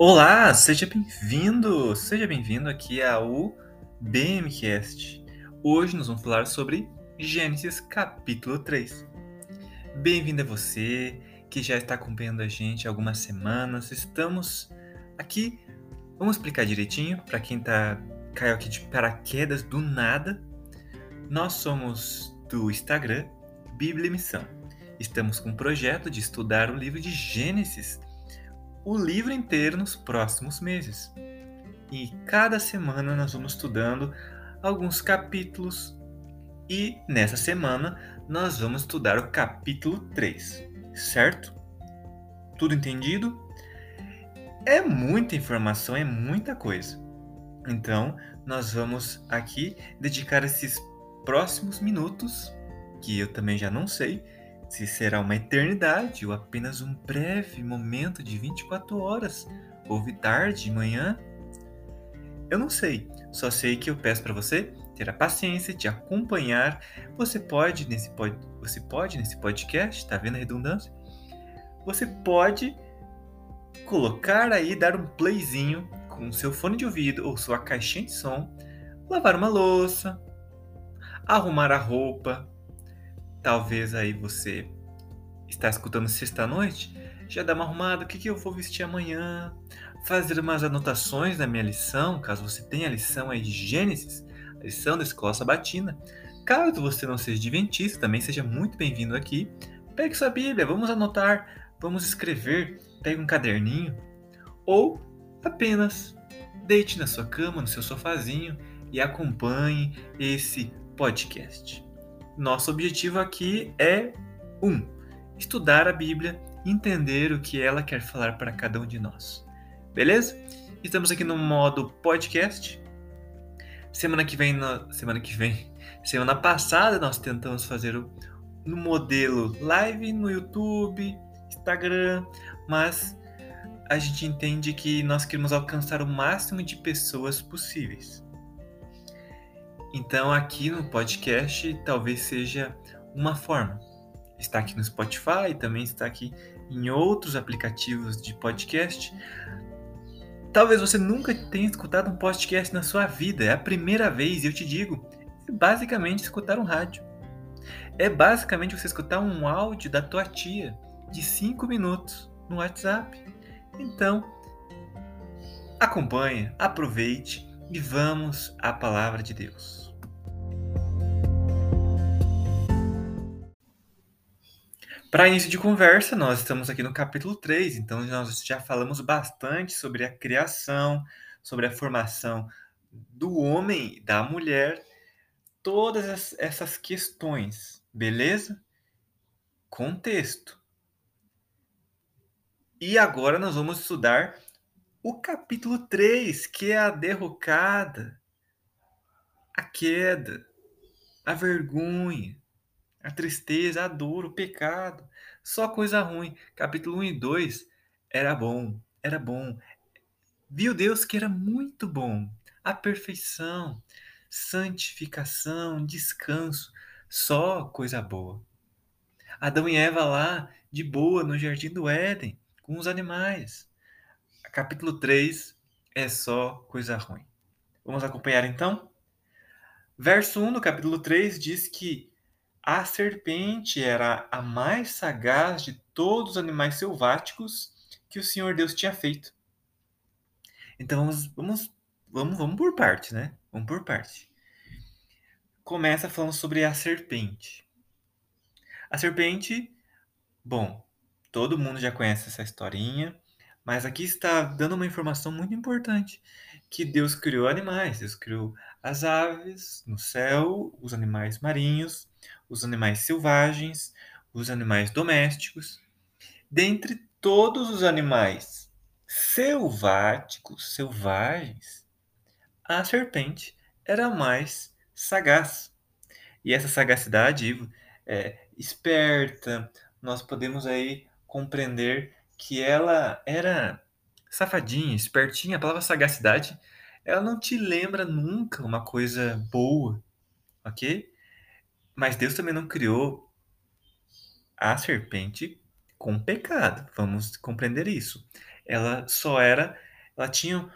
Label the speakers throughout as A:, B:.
A: Olá, seja bem-vindo, seja bem-vindo aqui ao BMcast. Hoje nós vamos falar sobre Gênesis capítulo 3. Bem-vindo a você que já está acompanhando a gente há algumas semanas. Estamos aqui, vamos explicar direitinho para quem tá caiu aqui de paraquedas do nada. Nós somos do Instagram Bíblia Missão. Estamos com um projeto de estudar o livro de Gênesis o livro inteiro nos próximos meses. E cada semana nós vamos estudando alguns capítulos e nessa semana nós vamos estudar o capítulo 3, certo? Tudo entendido? É muita informação, é muita coisa. Então, nós vamos aqui dedicar esses próximos minutos, que eu também já não sei, se será uma eternidade ou apenas um breve momento de 24 horas, ou tarde, manhã. Eu não sei, só sei que eu peço para você ter a paciência de acompanhar. Você pode nesse pod, você pode nesse podcast, tá vendo a redundância? Você pode colocar aí, dar um playzinho com seu fone de ouvido ou sua caixinha de som, lavar uma louça, arrumar a roupa, Talvez aí você está escutando sexta-noite, já dá uma arrumada, o que, que eu vou vestir amanhã, fazer umas anotações da minha lição, caso você tenha a lição aí de Gênesis, a lição da escola sabatina. Caso você não seja adventista, também seja muito bem-vindo aqui. Pegue sua Bíblia, vamos anotar, vamos escrever, pegue um caderninho, ou apenas deite na sua cama, no seu sofazinho e acompanhe esse podcast. Nosso objetivo aqui é um, estudar a Bíblia, entender o que ela quer falar para cada um de nós. Beleza? Estamos aqui no modo podcast. Semana que vem, semana que vem, semana passada nós tentamos fazer o, no modelo live no YouTube, Instagram, mas a gente entende que nós queremos alcançar o máximo de pessoas possíveis. Então, aqui no podcast, talvez seja uma forma. Está aqui no Spotify, também está aqui em outros aplicativos de podcast. Talvez você nunca tenha escutado um podcast na sua vida, é a primeira vez, e eu te digo, é basicamente escutar um rádio. É basicamente você escutar um áudio da tua tia de 5 minutos no WhatsApp. Então, acompanhe, aproveite e vamos à palavra de Deus. Para início de conversa, nós estamos aqui no capítulo 3, então nós já falamos bastante sobre a criação, sobre a formação do homem da mulher, todas essas questões, beleza? Contexto. E agora nós vamos estudar o capítulo 3, que é a derrocada, a queda, a vergonha, a tristeza, a dor, o pecado. Só coisa ruim. Capítulo 1 e 2 era bom, era bom. Viu Deus que era muito bom. A perfeição, santificação, descanso, só coisa boa. Adão e Eva lá, de boa, no jardim do Éden, com os animais capítulo 3 é só coisa ruim. Vamos acompanhar então? Verso 1 do capítulo 3 diz que a serpente era a mais sagaz de todos os animais selváticos que o Senhor Deus tinha feito. Então vamos, vamos, vamos, vamos por parte, né? Vamos por parte. Começa falando sobre a serpente. A serpente, bom, todo mundo já conhece essa historinha. Mas aqui está dando uma informação muito importante, que Deus criou animais, Deus criou as aves no céu, os animais marinhos, os animais selvagens, os animais domésticos. Dentre todos os animais selváticos, selvagens, a serpente era mais sagaz. E essa sagacidade é esperta, nós podemos aí compreender que ela era safadinha, espertinha, a palavra sagacidade, ela não te lembra nunca uma coisa boa, ok? Mas Deus também não criou a serpente com pecado, vamos compreender isso. Ela só era ela tinha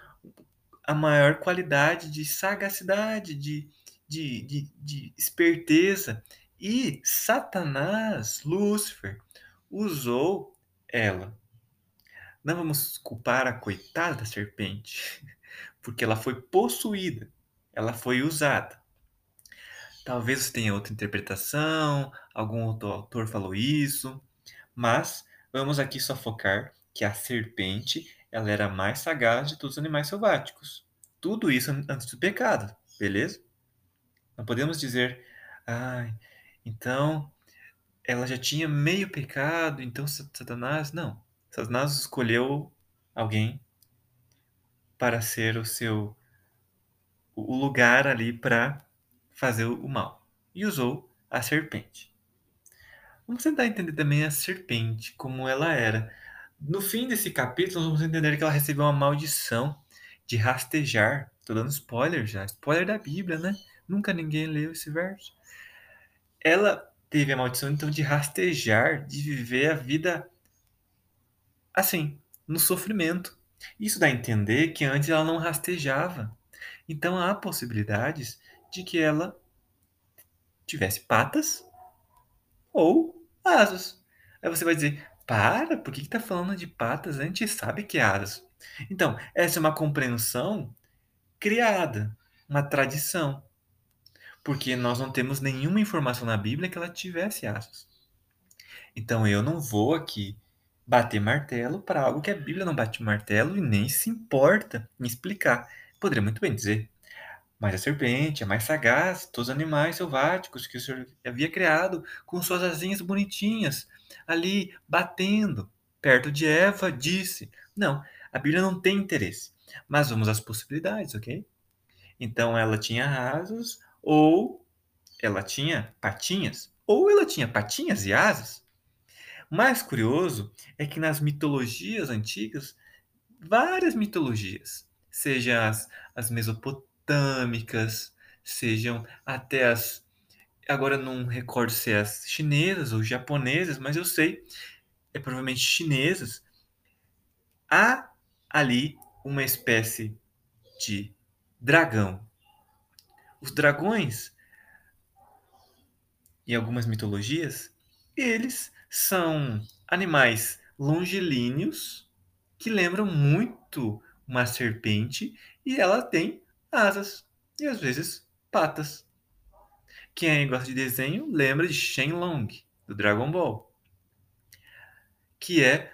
A: a maior qualidade de sagacidade, de, de, de, de esperteza. E Satanás, Lúcifer, usou ela. Não vamos culpar a coitada da serpente, porque ela foi possuída, ela foi usada. Talvez tenha outra interpretação, algum outro autor falou isso, mas vamos aqui só focar que a serpente ela era mais sagaz de todos os animais selváticos. Tudo isso antes do pecado, beleza? Não podemos dizer, ah, então ela já tinha meio pecado, então Satanás. Não. Satanás escolheu alguém para ser o seu o lugar ali para fazer o mal e usou a serpente. Vamos tentar entender também a serpente, como ela era. No fim desse capítulo, vamos entender que ela recebeu uma maldição de rastejar. Tô dando spoiler já, spoiler da Bíblia, né? Nunca ninguém leu esse verso. Ela teve a maldição então de rastejar, de viver a vida assim, no sofrimento. Isso dá a entender que antes ela não rastejava. Então há possibilidades de que ela tivesse patas ou asas. Aí você vai dizer: para, por que está falando de patas? A gente sabe que é asas. Então, essa é uma compreensão criada, uma tradição. Porque nós não temos nenhuma informação na Bíblia que ela tivesse asas. Então eu não vou aqui bater martelo para algo que a Bíblia não bate martelo e nem se importa em explicar. Poderia muito bem dizer, mas a serpente é mais sagaz, todos os animais selváticos que o Senhor havia criado, com suas asinhas bonitinhas, ali batendo, perto de Eva, disse. Não, a Bíblia não tem interesse. Mas vamos às possibilidades, ok? Então ela tinha asas, ou ela tinha patinhas, ou ela tinha patinhas e asas. Mais curioso é que nas mitologias antigas, várias mitologias, seja as, as mesopotâmicas, mesopotâmicas, sejam até as. Agora não recordo se é as chinesas ou japonesas, mas eu sei, é provavelmente chinesas. Há ali uma espécie de dragão. Os dragões, em algumas mitologias, eles são animais longilíneos que lembram muito uma serpente e ela tem asas e às vezes patas. Quem aí gosta de desenho lembra de Shenlong, do Dragon Ball. Que é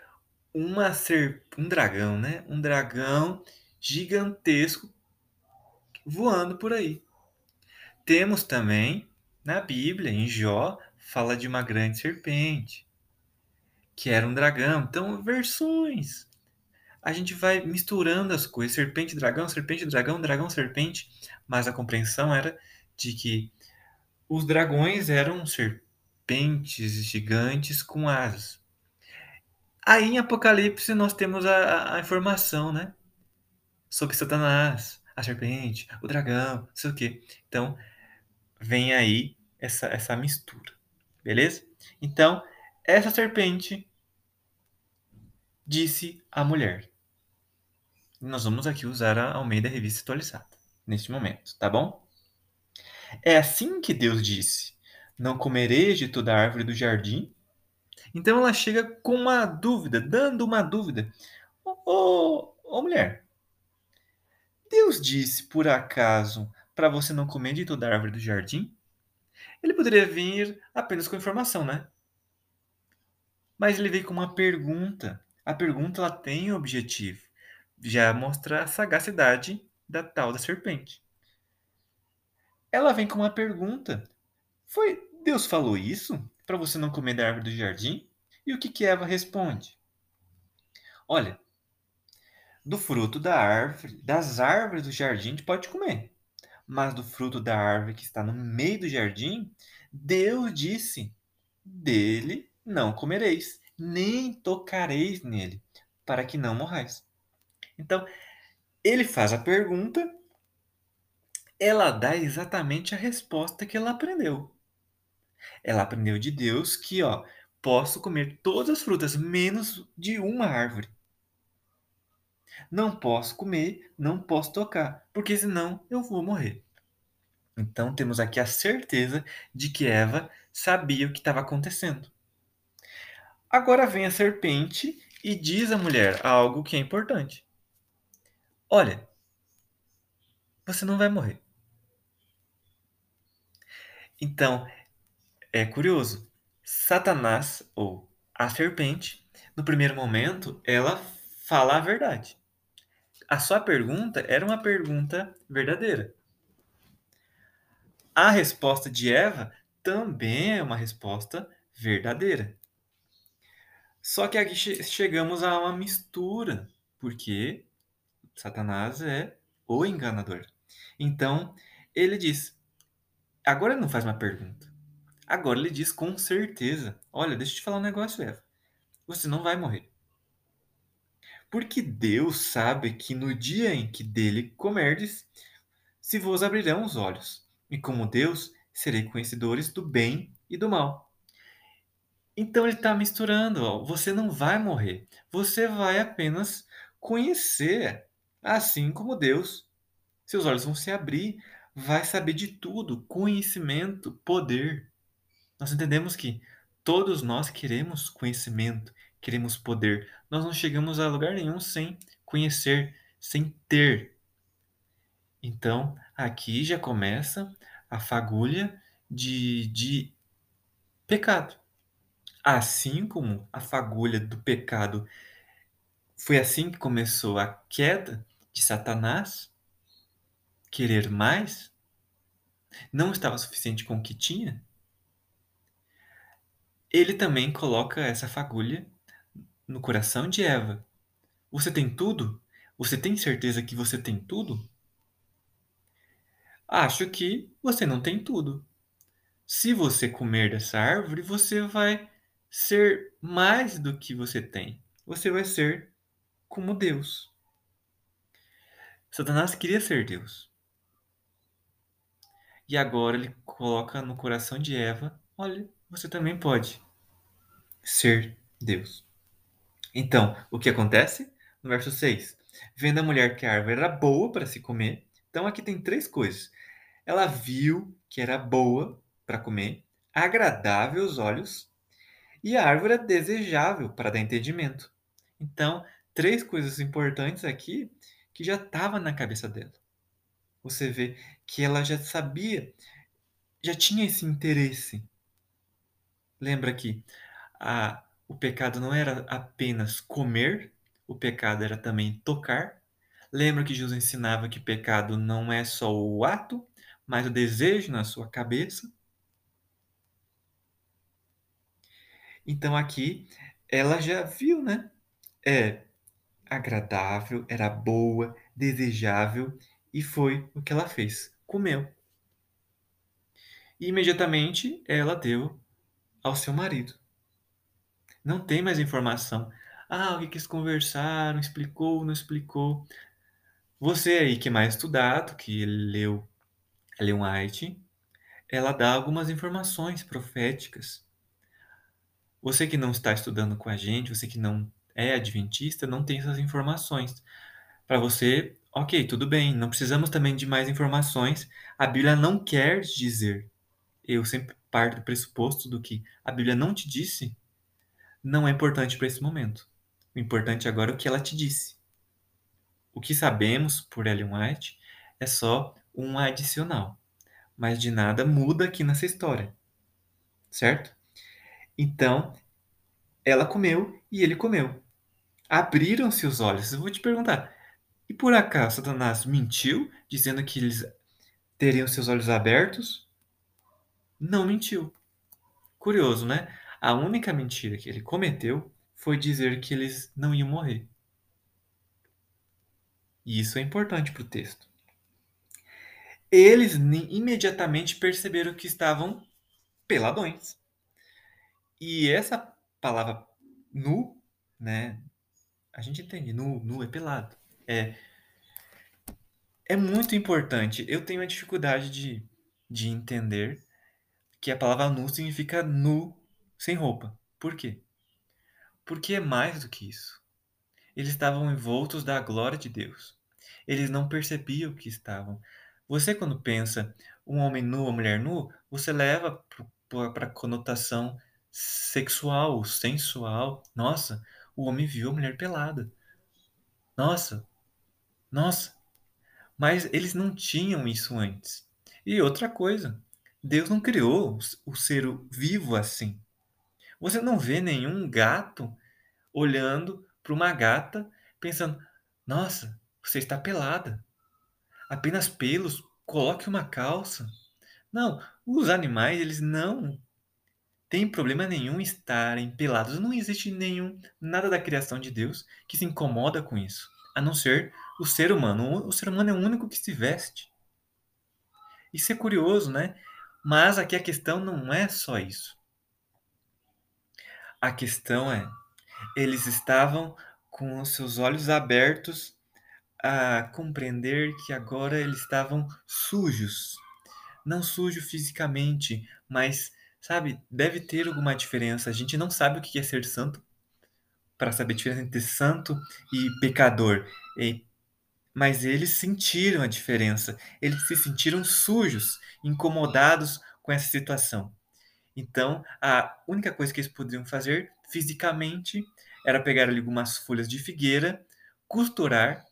A: uma ser... um dragão, né? Um dragão gigantesco voando por aí. Temos também na Bíblia, em Jó, fala de uma grande serpente, que era um dragão. Então, versões a gente vai misturando as coisas, serpente, dragão, serpente, dragão, dragão, serpente, mas a compreensão era de que os dragões eram serpentes gigantes com asas. Aí em Apocalipse nós temos a, a informação, né? Sobre Satanás, a serpente, o dragão, não sei o quê. Então, vem aí essa, essa mistura, beleza? Então, essa serpente disse a mulher. Nós vamos aqui usar a Almeida Revista Atualizada, neste momento, tá bom? É assim que Deus disse: Não comereis de toda árvore do jardim? Então ela chega com uma dúvida, dando uma dúvida. Ô, ô, ô mulher, Deus disse, por acaso, para você não comer de toda árvore do jardim? Ele poderia vir apenas com informação, né? Mas ele veio com uma pergunta. A pergunta ela tem objetivo. Já mostra a sagacidade da tal da serpente. Ela vem com uma pergunta. Foi Deus falou isso para você não comer da árvore do jardim? E o que que Eva responde? Olha, do fruto da árvore, das árvores do jardim, a pode comer. Mas do fruto da árvore que está no meio do jardim, Deus disse: dele não comereis nem tocareis nele, para que não morrais. Então, ele faz a pergunta, ela dá exatamente a resposta que ela aprendeu. Ela aprendeu de Deus que, ó, posso comer todas as frutas, menos de uma árvore. Não posso comer, não posso tocar, porque senão eu vou morrer. Então temos aqui a certeza de que Eva sabia o que estava acontecendo. Agora vem a serpente e diz à mulher algo que é importante. Olha, você não vai morrer. Então, é curioso. Satanás, ou a serpente, no primeiro momento, ela fala a verdade. A sua pergunta era uma pergunta verdadeira. A resposta de Eva também é uma resposta verdadeira. Só que aqui chegamos a uma mistura, porque Satanás é o enganador. Então, ele diz: agora ele não faz uma pergunta. Agora ele diz com certeza: Olha, deixa eu te falar um negócio, Eva. Você não vai morrer. Porque Deus sabe que no dia em que dele comerdes, se vos abrirão os olhos, e como Deus, serei conhecedores do bem e do mal. Então ele está misturando, ó, você não vai morrer, você vai apenas conhecer, assim como Deus. Seus olhos vão se abrir, vai saber de tudo, conhecimento, poder. Nós entendemos que todos nós queremos conhecimento, queremos poder. Nós não chegamos a lugar nenhum sem conhecer, sem ter. Então, aqui já começa a fagulha de, de pecado. Assim como a fagulha do pecado foi assim que começou a queda de Satanás, querer mais, não estava suficiente com o que tinha, ele também coloca essa fagulha no coração de Eva. Você tem tudo? Você tem certeza que você tem tudo? Acho que você não tem tudo. Se você comer dessa árvore, você vai ser mais do que você tem. Você vai ser como Deus. Satanás queria ser Deus. E agora ele coloca no coração de Eva: olha, você também pode ser Deus. Então, o que acontece? No verso 6. Vendo a mulher que a árvore era boa para se comer. Então, aqui tem três coisas. Ela viu que era boa para comer, agradável aos olhos, e a árvore é desejável para dar entendimento. Então, três coisas importantes aqui que já estavam na cabeça dela. Você vê que ela já sabia, já tinha esse interesse. Lembra que a, o pecado não era apenas comer, o pecado era também tocar. Lembra que Jesus ensinava que pecado não é só o ato, mas o desejo na sua cabeça? Então aqui ela já viu, né? É agradável, era boa, desejável e foi o que ela fez. Comeu. E imediatamente ela deu ao seu marido. Não tem mais informação. Ah, o que, eles conversaram, explicou, não explicou. Você aí que é mais estudado, que leu Ellen White, ela dá algumas informações proféticas você que não está estudando com a gente, você que não é adventista, não tem essas informações. Para você, ok, tudo bem, não precisamos também de mais informações. A Bíblia não quer dizer. Eu sempre parto do pressuposto do que a Bíblia não te disse, não é importante para esse momento. O importante agora é o que ela te disse. O que sabemos por Ellen White é só um adicional, mas de nada muda aqui nessa história, certo? Então, ela comeu e ele comeu. Abriram-se os olhos. Eu vou te perguntar: e por acaso Satanás mentiu, dizendo que eles teriam seus olhos abertos? Não mentiu. Curioso, né? A única mentira que ele cometeu foi dizer que eles não iam morrer. E isso é importante para o texto. Eles imediatamente perceberam que estavam peladões. E essa palavra nu, né? A gente entende, nu, nu é pelado. É, é muito importante. Eu tenho a dificuldade de, de entender que a palavra nu significa nu sem roupa. Por quê? Porque é mais do que isso. Eles estavam envoltos da glória de Deus. Eles não percebiam que estavam. Você, quando pensa um homem nu ou mulher nu, você leva para a conotação sexual, sensual. Nossa, o homem viu a mulher pelada. Nossa, nossa. Mas eles não tinham isso antes. E outra coisa, Deus não criou o ser vivo assim. Você não vê nenhum gato olhando para uma gata pensando: "Nossa, você está pelada. Apenas pelos, coloque uma calça". Não, os animais, eles não têm problema nenhum em estarem pelados. Não existe nenhum nada da criação de Deus que se incomoda com isso, a não ser o ser humano. O ser humano é o único que se veste. Isso é curioso, né? Mas aqui a questão não é só isso. A questão é, eles estavam com os seus olhos abertos a compreender que agora eles estavam sujos. Não sujo fisicamente, mas, sabe, deve ter alguma diferença. A gente não sabe o que é ser santo para saber a diferença entre santo e pecador. E mas eles sentiram a diferença. Eles se sentiram sujos, incomodados com essa situação. Então, a única coisa que eles poderiam fazer fisicamente era pegar algumas folhas de figueira, costurar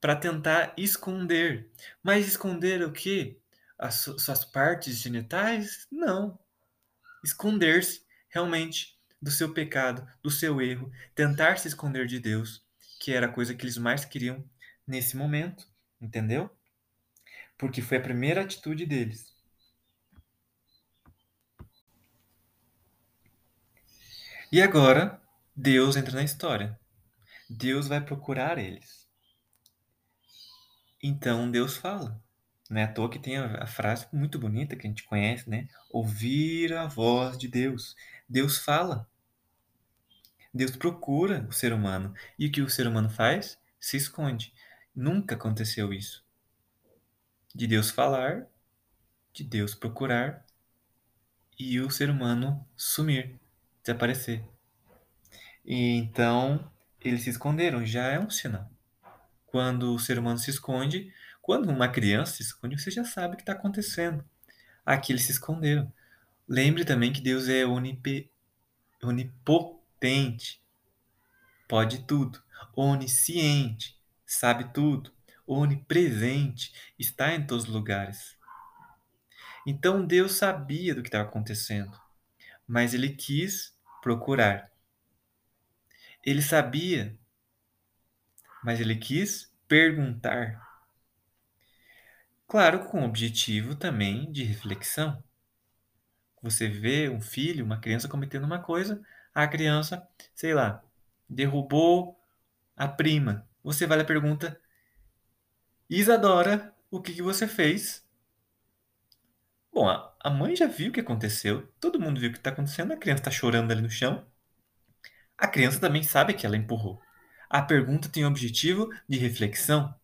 A: para tentar esconder. Mas esconder o quê? As suas partes genitais? Não. Esconder-se realmente do seu pecado, do seu erro, tentar se esconder de Deus que era a coisa que eles mais queriam nesse momento, entendeu? Porque foi a primeira atitude deles. E agora, Deus entra na história. Deus vai procurar eles. Então Deus fala. Não é à toa que tem a, frase muito bonita que a gente conhece, né? Ouvir a voz de Deus. Deus fala. Deus procura o ser humano. E o que o ser humano faz? Se esconde. Nunca aconteceu isso. De Deus falar, de Deus procurar e o ser humano sumir, desaparecer. E então eles se esconderam, já é um sinal. Quando o ser humano se esconde, quando uma criança se esconde, você já sabe o que está acontecendo. Aqui eles se esconderam. Lembre também que Deus é onipotente onipotente, pode tudo, onisciente, sabe tudo, onipresente, está em todos os lugares. Então Deus sabia do que estava acontecendo, mas ele quis procurar. Ele sabia, mas ele quis perguntar. Claro, com o objetivo também de reflexão. Você vê um filho, uma criança cometendo uma coisa, a criança, sei lá, derrubou a prima. Você vai lá e pergunta: Isadora, o que, que você fez? Bom, a mãe já viu o que aconteceu, todo mundo viu o que está acontecendo, a criança está chorando ali no chão. A criança também sabe que ela empurrou. A pergunta tem o objetivo de reflexão,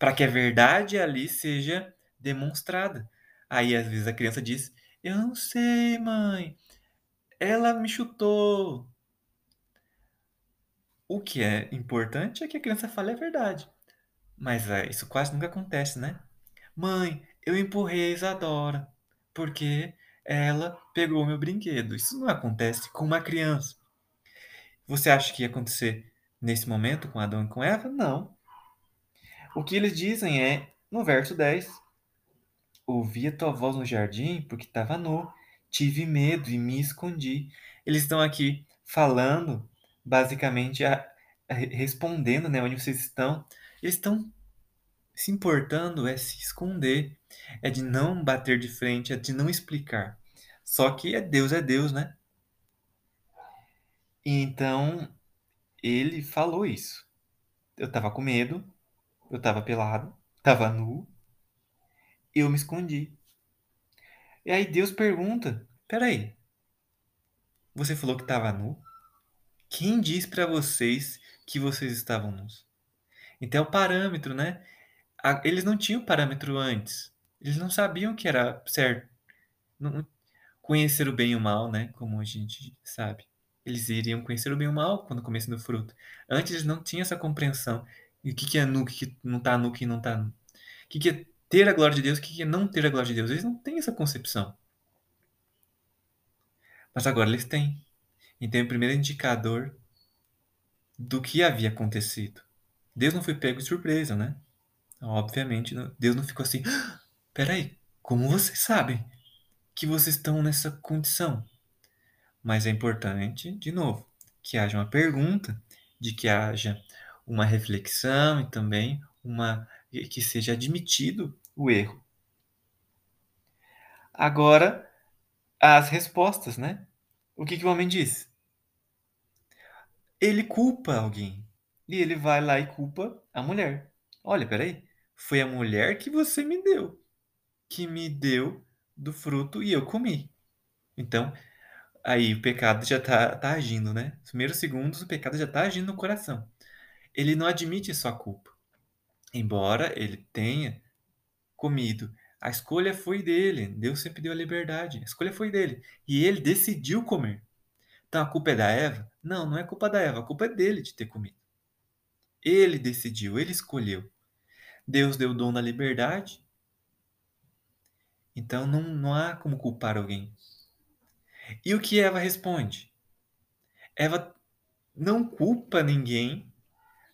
A: para que a verdade ali seja demonstrada. Aí, às vezes, a criança diz: Eu não sei, mãe, ela me chutou. O que é importante é que a criança fale a verdade. Mas é, isso quase nunca acontece, né? Mãe, eu empurrei a Isadora porque ela pegou meu brinquedo. Isso não acontece com uma criança. Você acha que ia acontecer nesse momento com Adão e com Eva? Não. O que eles dizem é, no verso 10, ouvi a tua voz no jardim porque estava nu tive medo e me escondi. Eles estão aqui falando, basicamente, a, a, respondendo, né, onde vocês estão. Eles estão se importando é se esconder, é de não bater de frente, é de não explicar. Só que é Deus é Deus, né? Então, ele falou isso. Eu tava com medo, eu tava pelado, tava nu, eu me escondi. E aí Deus pergunta: Peraí, você falou que estava nu? Quem diz para vocês que vocês estavam nus? Então é o parâmetro, né? Eles não tinham parâmetro antes. Eles não sabiam que era certo. Não, conhecer o bem e o mal, né? Como a gente sabe. Eles iriam conhecer o bem e o mal quando comessem do fruto. Antes eles não tinham essa compreensão. E o que, que é nu, o que, que não tá nu, o que não tá nu. O que, que é ter a glória de Deus, o que, que é não ter a glória de Deus. Eles não têm essa concepção. Mas agora eles têm. Então, o primeiro indicador do que havia acontecido. Deus não foi pego de surpresa, né? Obviamente, Deus não ficou assim. Ah, peraí, como vocês sabem que vocês estão nessa condição? Mas é importante, de novo, que haja uma pergunta, de que haja uma reflexão e também uma que seja admitido o erro. Agora, as respostas, né? O que, que o homem diz? Ele culpa alguém. E ele vai lá e culpa a mulher. Olha, peraí. Foi a mulher que você me deu. Que me deu do fruto e eu comi. Então, aí o pecado já está tá agindo, né? Primeiros segundos, o pecado já está agindo no coração. Ele não admite sua culpa. Embora ele tenha comido. A escolha foi dele. Deus sempre deu a liberdade. A escolha foi dele. E ele decidiu comer. Então a culpa é da Eva? Não, não é culpa da Eva. A culpa é dele de ter comido. Ele decidiu, ele escolheu. Deus deu o dom da liberdade. Então não, não há como culpar alguém. E o que Eva responde? Eva não culpa ninguém.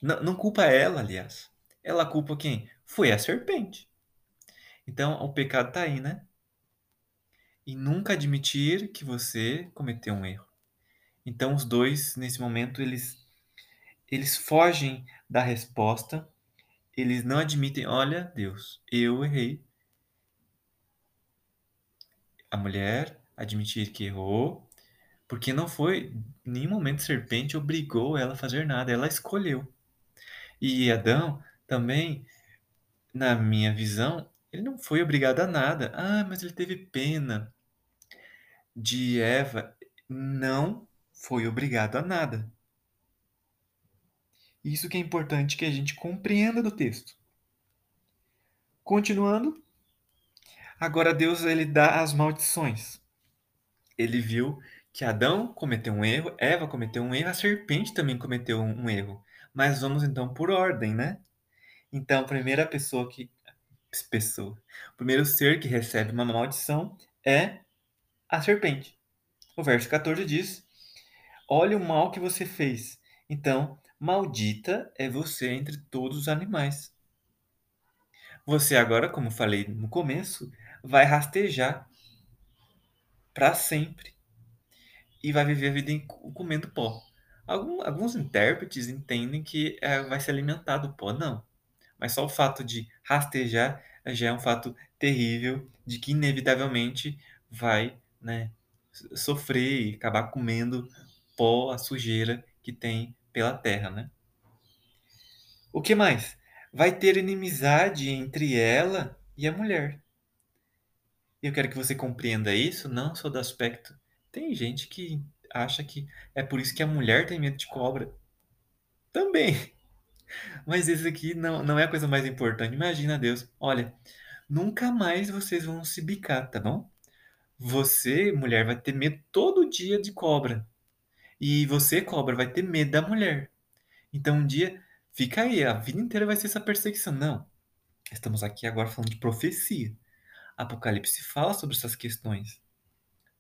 A: Não, não culpa ela, aliás. Ela culpa quem? Foi a serpente. Então o pecado está aí, né? E nunca admitir que você cometeu um erro. Então os dois nesse momento eles eles fogem da resposta, eles não admitem, olha, Deus, eu errei. A mulher admitir que errou, porque não foi em nenhum momento serpente obrigou ela a fazer nada, ela escolheu. E Adão também, na minha visão, ele não foi obrigado a nada. Ah, mas ele teve pena de Eva. Não foi obrigado a nada. Isso que é importante que a gente compreenda do texto. Continuando, agora Deus ele dá as maldições. Ele viu que Adão cometeu um erro, Eva cometeu um erro, a serpente também cometeu um erro. Mas vamos então por ordem, né? Então, a primeira pessoa que pessoa, o primeiro ser que recebe uma maldição é a serpente. O verso 14 diz: Olha o mal que você fez. Então, Maldita é você entre todos os animais. Você agora, como falei no começo, vai rastejar para sempre e vai viver a vida comendo pó. Algum, alguns intérpretes entendem que é, vai se alimentar do pó, não. Mas só o fato de rastejar já é um fato terrível de que inevitavelmente vai né, sofrer e acabar comendo pó, a sujeira que tem pela terra, né? O que mais? Vai ter inimizade entre ela e a mulher. Eu quero que você compreenda isso, não só do aspecto. Tem gente que acha que é por isso que a mulher tem medo de cobra. Também. Mas esse aqui não, não é a coisa mais importante. Imagina Deus. Olha, nunca mais vocês vão se bicar, tá bom? Você, mulher, vai ter medo todo dia de cobra. E você, cobra, vai ter medo da mulher. Então um dia fica aí, a vida inteira vai ser essa perseguição. Não. Estamos aqui agora falando de profecia. Apocalipse fala sobre essas questões.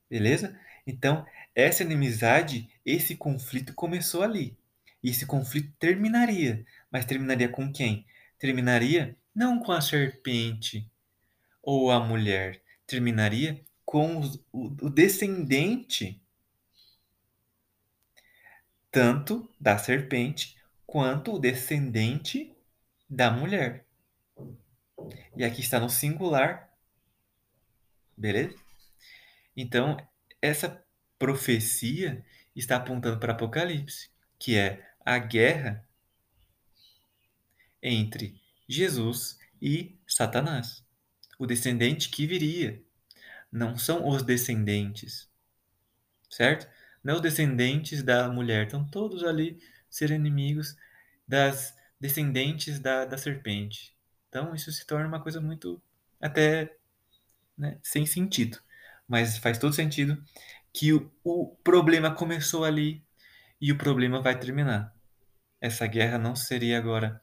A: Beleza? Então, essa inimizade, esse conflito começou ali. E esse conflito terminaria. Mas terminaria com quem? Terminaria não com a serpente ou a mulher. Terminaria com o, descendente tanto da serpente quanto o descendente da mulher. E aqui está no singular. Beleza? Então, essa profecia está apontando para Apocalipse, que é a guerra entre Jesus e Satanás. O descendente que viria. Não são os descendentes. Certo? Não os descendentes da mulher, estão todos ali ser inimigos das descendentes da, da serpente. Então isso se torna uma coisa muito até né, sem sentido. Mas faz todo sentido que o, o problema começou ali e o problema vai terminar. Essa guerra não seria agora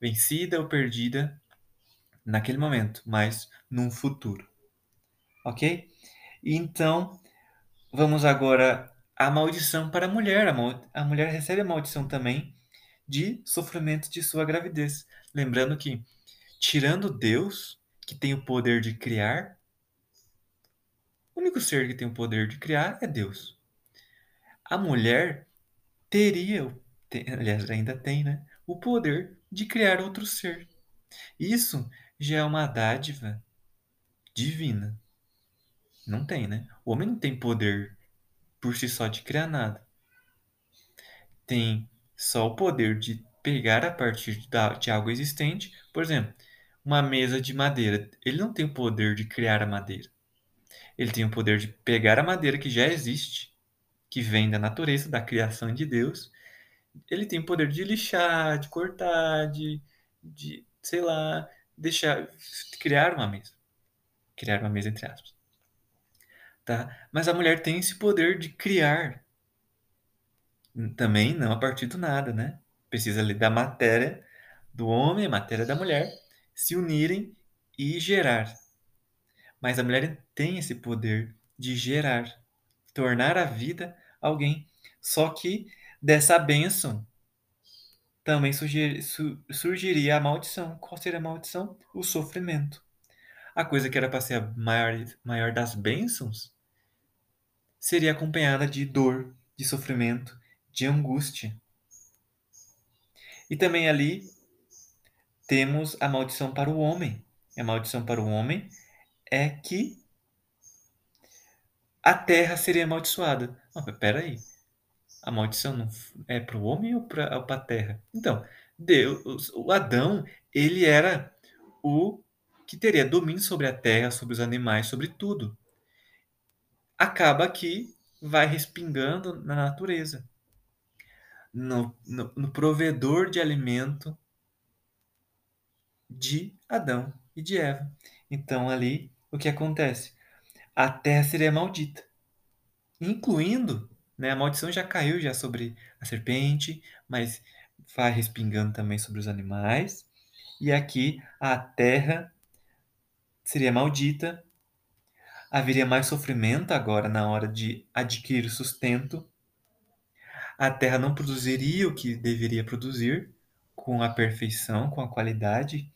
A: vencida ou perdida naquele momento, mas num futuro. Ok? Então, vamos agora à maldição para a mulher. A, a mulher recebe a maldição também de sofrimento de sua gravidez. Lembrando que, tirando Deus, que tem o poder de criar, o único ser que tem o poder de criar é Deus. A mulher teria, tem, aliás, ainda tem, né? O poder de criar outro ser. Isso já é uma dádiva divina. Não tem, né? O homem não tem poder por si só de criar nada. Tem só o poder de pegar a partir de algo existente, por exemplo, uma mesa de madeira. Ele não tem o poder de criar a madeira. Ele tem o poder de pegar a madeira que já existe, que vem da natureza, da criação de Deus. Ele tem o poder de lixar, de cortar, de, de sei lá, deixar criar uma mesa. Criar uma mesa entre aspas. Tá? Mas a mulher tem esse poder de criar. Também não a partir do nada, né? Precisa ali da matéria do homem, a matéria da mulher, se unirem e gerar. Mas a mulher tem esse poder de gerar, tornar a vida alguém. Só que dessa bênção também surgiria a maldição. Qual seria a maldição? O sofrimento. A coisa que era para ser a maior, maior das bênçãos seria acompanhada de dor, de sofrimento, de angústia. E também ali temos a maldição para o homem. A maldição para o homem é que a terra seria amaldiçoada. Não, peraí. A maldição não é para o homem ou para a terra? Então, Deus, o Adão, ele era o que teria domínio sobre a terra, sobre os animais, sobre tudo. Acaba que vai respingando na natureza. No, no, no provedor de alimento de Adão e de Eva. Então, ali o que acontece? A terra seria maldita, incluindo, né, a maldição já caiu já sobre a serpente, mas vai respingando também sobre os animais. E aqui a terra seria maldita. Haveria mais sofrimento agora na hora de adquirir sustento. A terra não produziria o que deveria produzir com a perfeição, com a qualidade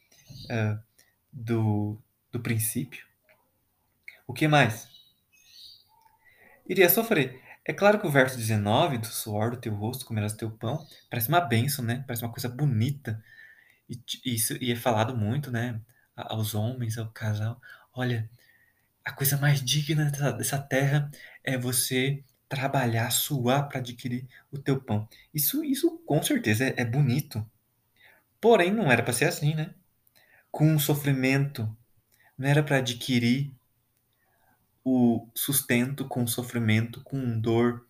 A: uh, do, do princípio. O que mais? Iria sofrer. É claro que o verso 19, do suor do teu rosto comerás teu pão, parece uma bênção, né? Parece uma coisa bonita. E isso e é falado muito, né? Aos homens, ao casal. Olha, a coisa mais digna dessa, dessa terra é você trabalhar, suar para adquirir o teu pão. Isso, isso com certeza é, é bonito. Porém, não era para ser assim, né? Com sofrimento, não era para adquirir o sustento com sofrimento, com dor.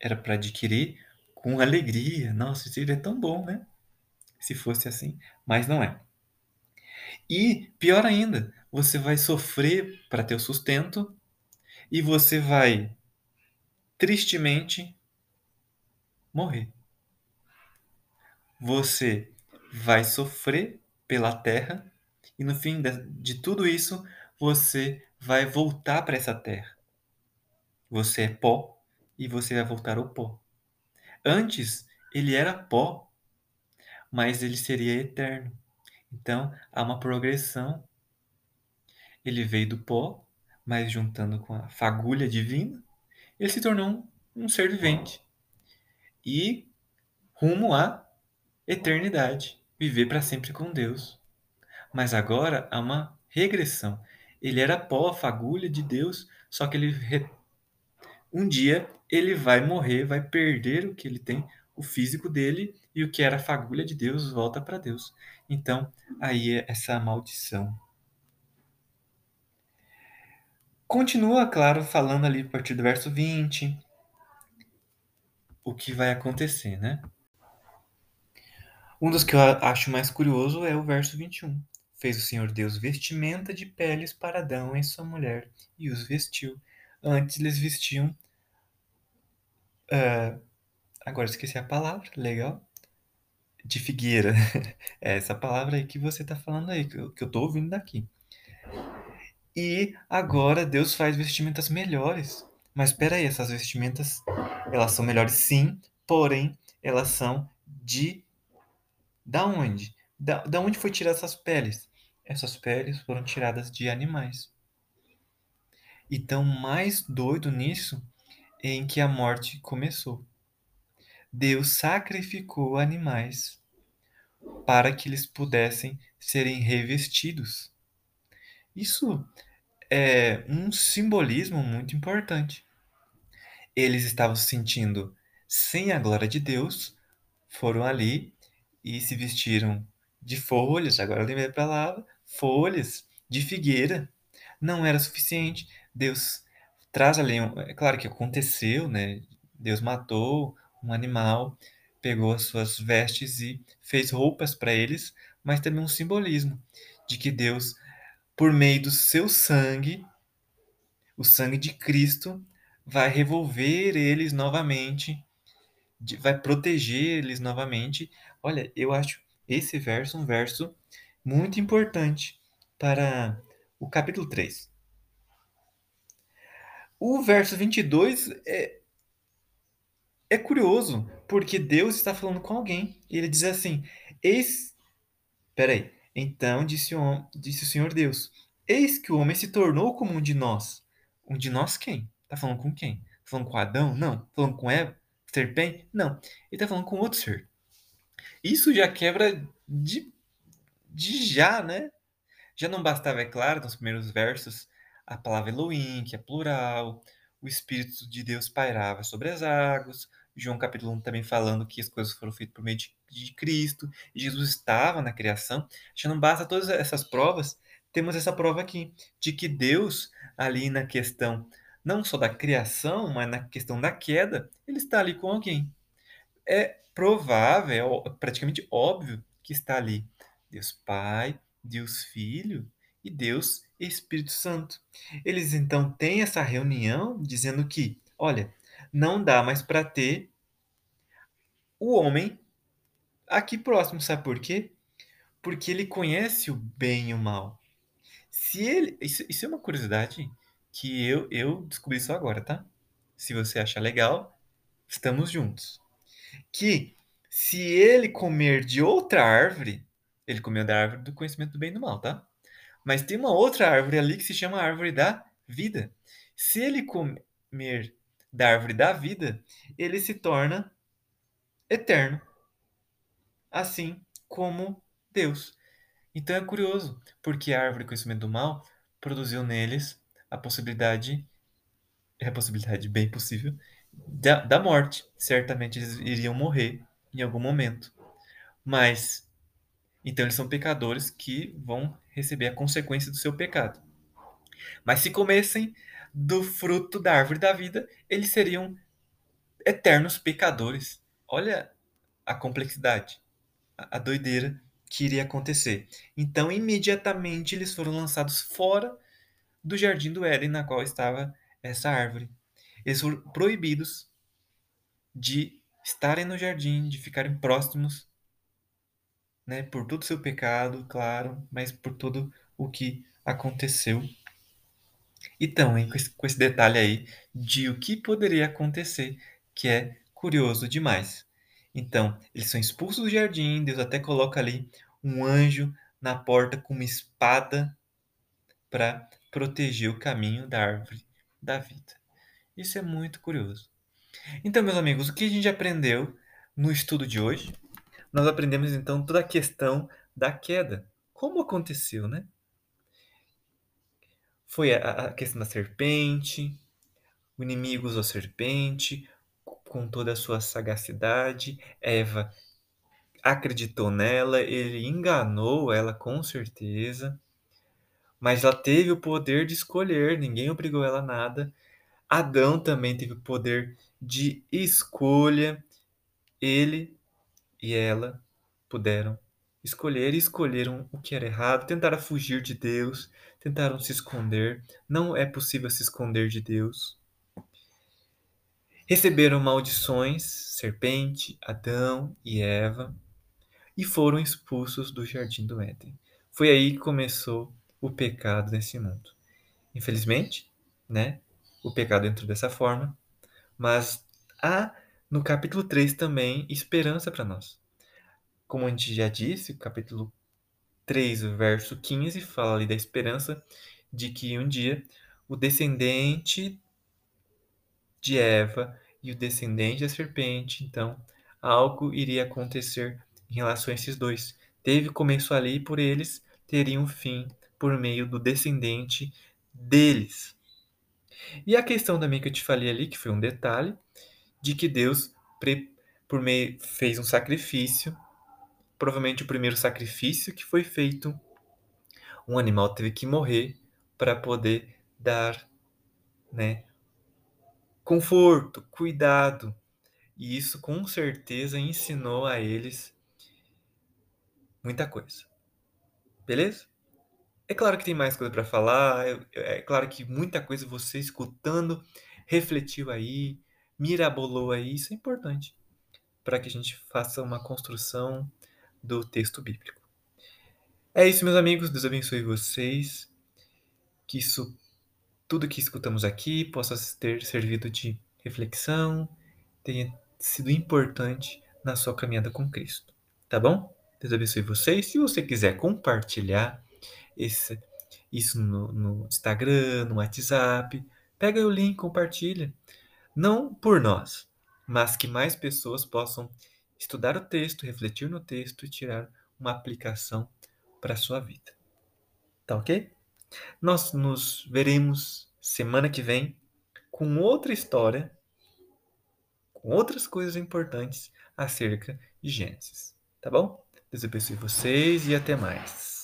A: Era para adquirir com alegria. Nossa, isso seria tão bom, né? Se fosse assim. Mas não é. E, pior ainda, você vai sofrer para ter o sustento e você vai, tristemente, morrer. Você vai sofrer pela terra e no fim de, de tudo isso você vai voltar para essa terra. Você é pó e você vai voltar ao pó. Antes, ele era pó, mas ele seria eterno. Então, há uma progressão. Ele veio do pó, mas juntando com a fagulha divina, ele se tornou um, um ser vivente. E rumo à eternidade, viver para sempre com Deus. Mas agora há uma regressão. Ele era pó, fagulha de Deus, só que ele um dia ele vai morrer, vai perder o que ele tem, o físico dele, e o que era fagulha de Deus volta para Deus. Então, aí é essa maldição. Continua, claro, falando ali a partir do verso 20, o que vai acontecer, né? Um dos que eu acho mais curioso é o verso 21. Fez o Senhor Deus vestimenta de peles para Adão e sua mulher, e os vestiu. Antes eles vestiam. Uh, agora esqueci a palavra, legal. De figueira. É essa palavra aí que você está falando aí, que eu, tô ouvindo daqui. E agora Deus faz vestimentas melhores. Mas espera aí, essas vestimentas, elas são melhores sim, porém elas são de da onde? Da, da onde foi tirar essas peles? Essas peles foram tiradas de animais. Então, mais doido nisso em que a morte começou. Deus sacrificou animais para que eles pudessem serem revestidos. Isso é um simbolismo muito importante. Eles estavam se sentindo sem a glória de Deus, foram ali e se vestiram de folhas, agora eu lembrei a palavra, folhas de figueira. Não era suficiente. Deus traz ali, é claro que aconteceu, né? Deus matou um animal, pegou as suas vestes e fez roupas para eles, mas também um simbolismo de que Deus, por meio do seu sangue, o sangue de Cristo, vai revolver eles novamente, vai proteger eles novamente. Olha, eu acho esse verso um verso muito importante para o capítulo 3. O verso 22 é, é curioso, porque Deus está falando com alguém. E ele diz assim: Eis. Peraí. Então disse o, disse o Senhor Deus: Eis que o homem se tornou como um de nós. Um de nós quem? Está falando com quem? Está falando com Adão? Não. Está falando com Eva? Serpente? Não. Ele está falando com outro ser. Isso já quebra de, de já, né? Já não bastava, é claro, nos primeiros versos, a palavra Elohim, que é plural, o Espírito de Deus pairava sobre as águas, João capítulo 1 também falando que as coisas foram feitas por meio de, de Cristo, Jesus estava na criação. Já não basta todas essas provas, temos essa prova aqui, de que Deus, ali na questão não só da criação, mas na questão da queda, ele está ali com alguém. É provável, é praticamente óbvio que está ali Deus Pai, Deus Filho e Deus Espírito Santo. Eles então têm essa reunião dizendo que, olha, não dá mais para ter o homem aqui próximo, sabe por quê? Porque ele conhece o bem e o mal. Se ele, isso, isso é uma curiosidade que eu eu descobri isso agora, tá? Se você achar legal, estamos juntos. Que se ele comer de outra árvore, ele comeu da árvore do conhecimento do bem e do mal, tá? Mas tem uma outra árvore ali que se chama árvore da vida. Se ele comer da árvore da vida, ele se torna eterno. Assim como Deus. Então é curioso, porque a árvore do conhecimento do mal produziu neles a possibilidade, é a possibilidade bem possível, da, da morte. Certamente eles iriam morrer em algum momento. Mas, então eles são pecadores que vão receber a consequência do seu pecado. Mas se comessem do fruto da árvore da vida, eles seriam eternos pecadores. Olha a complexidade, a doideira que iria acontecer. Então, imediatamente eles foram lançados fora do jardim do Éden, na qual estava essa árvore. Eles foram proibidos de estarem no jardim, de ficarem próximos, né, por todo o seu pecado, claro, mas por todo o que aconteceu. Então, com esse, com esse detalhe aí de o que poderia acontecer, que é curioso demais. Então, eles são expulsos do jardim, Deus até coloca ali um anjo na porta com uma espada para proteger o caminho da árvore da vida. Isso é muito curioso. Então, meus amigos, o que a gente aprendeu no estudo de hoje? Nós aprendemos então toda a questão da queda. Como aconteceu, né? Foi a, a questão da serpente, o inimigo usou a serpente com toda a sua sagacidade. Eva acreditou nela, ele enganou ela com certeza mas ela teve o poder de escolher, ninguém obrigou ela a nada. Adão também teve o poder de escolha. Ele e ela puderam escolher e escolheram o que era errado, tentaram fugir de Deus, tentaram se esconder. Não é possível se esconder de Deus. Receberam maldições, serpente, Adão e Eva, e foram expulsos do jardim do Éden. Foi aí que começou o pecado nesse mundo. Infelizmente, né? O pecado entrou dessa forma, mas há no capítulo 3 também esperança para nós. Como a gente já disse, o capítulo 3, verso 15, fala ali da esperança de que um dia o descendente de Eva e o descendente da serpente, então algo iria acontecer em relação a esses dois. Teve começo ali por eles teriam fim por meio do descendente deles. E a questão também que eu te falei ali, que foi um detalhe, de que Deus por meio fez um sacrifício, provavelmente o primeiro sacrifício que foi feito, um animal teve que morrer para poder dar, né, conforto, cuidado. E isso com certeza ensinou a eles muita coisa. Beleza? É claro que tem mais coisa para falar, é, é, claro que muita coisa você escutando refletiu aí, mirabolou aí, isso é importante para que a gente faça uma construção do texto bíblico. É isso, meus amigos, Deus abençoe vocês, que isso tudo que escutamos aqui possa ter servido de reflexão, tenha sido importante na sua caminhada com Cristo. Tá bom? Deus abençoe vocês. Se você quiser compartilhar esse, isso no, no Instagram, no WhatsApp, pega o link, compartilha. Não por nós, mas que mais pessoas possam estudar o texto, refletir no texto e tirar uma aplicação para a sua vida. Tá ok? Nós nos veremos semana que vem com outra história, com outras coisas importantes acerca de Gênesis. Tá bom? Deus abençoe vocês e até mais.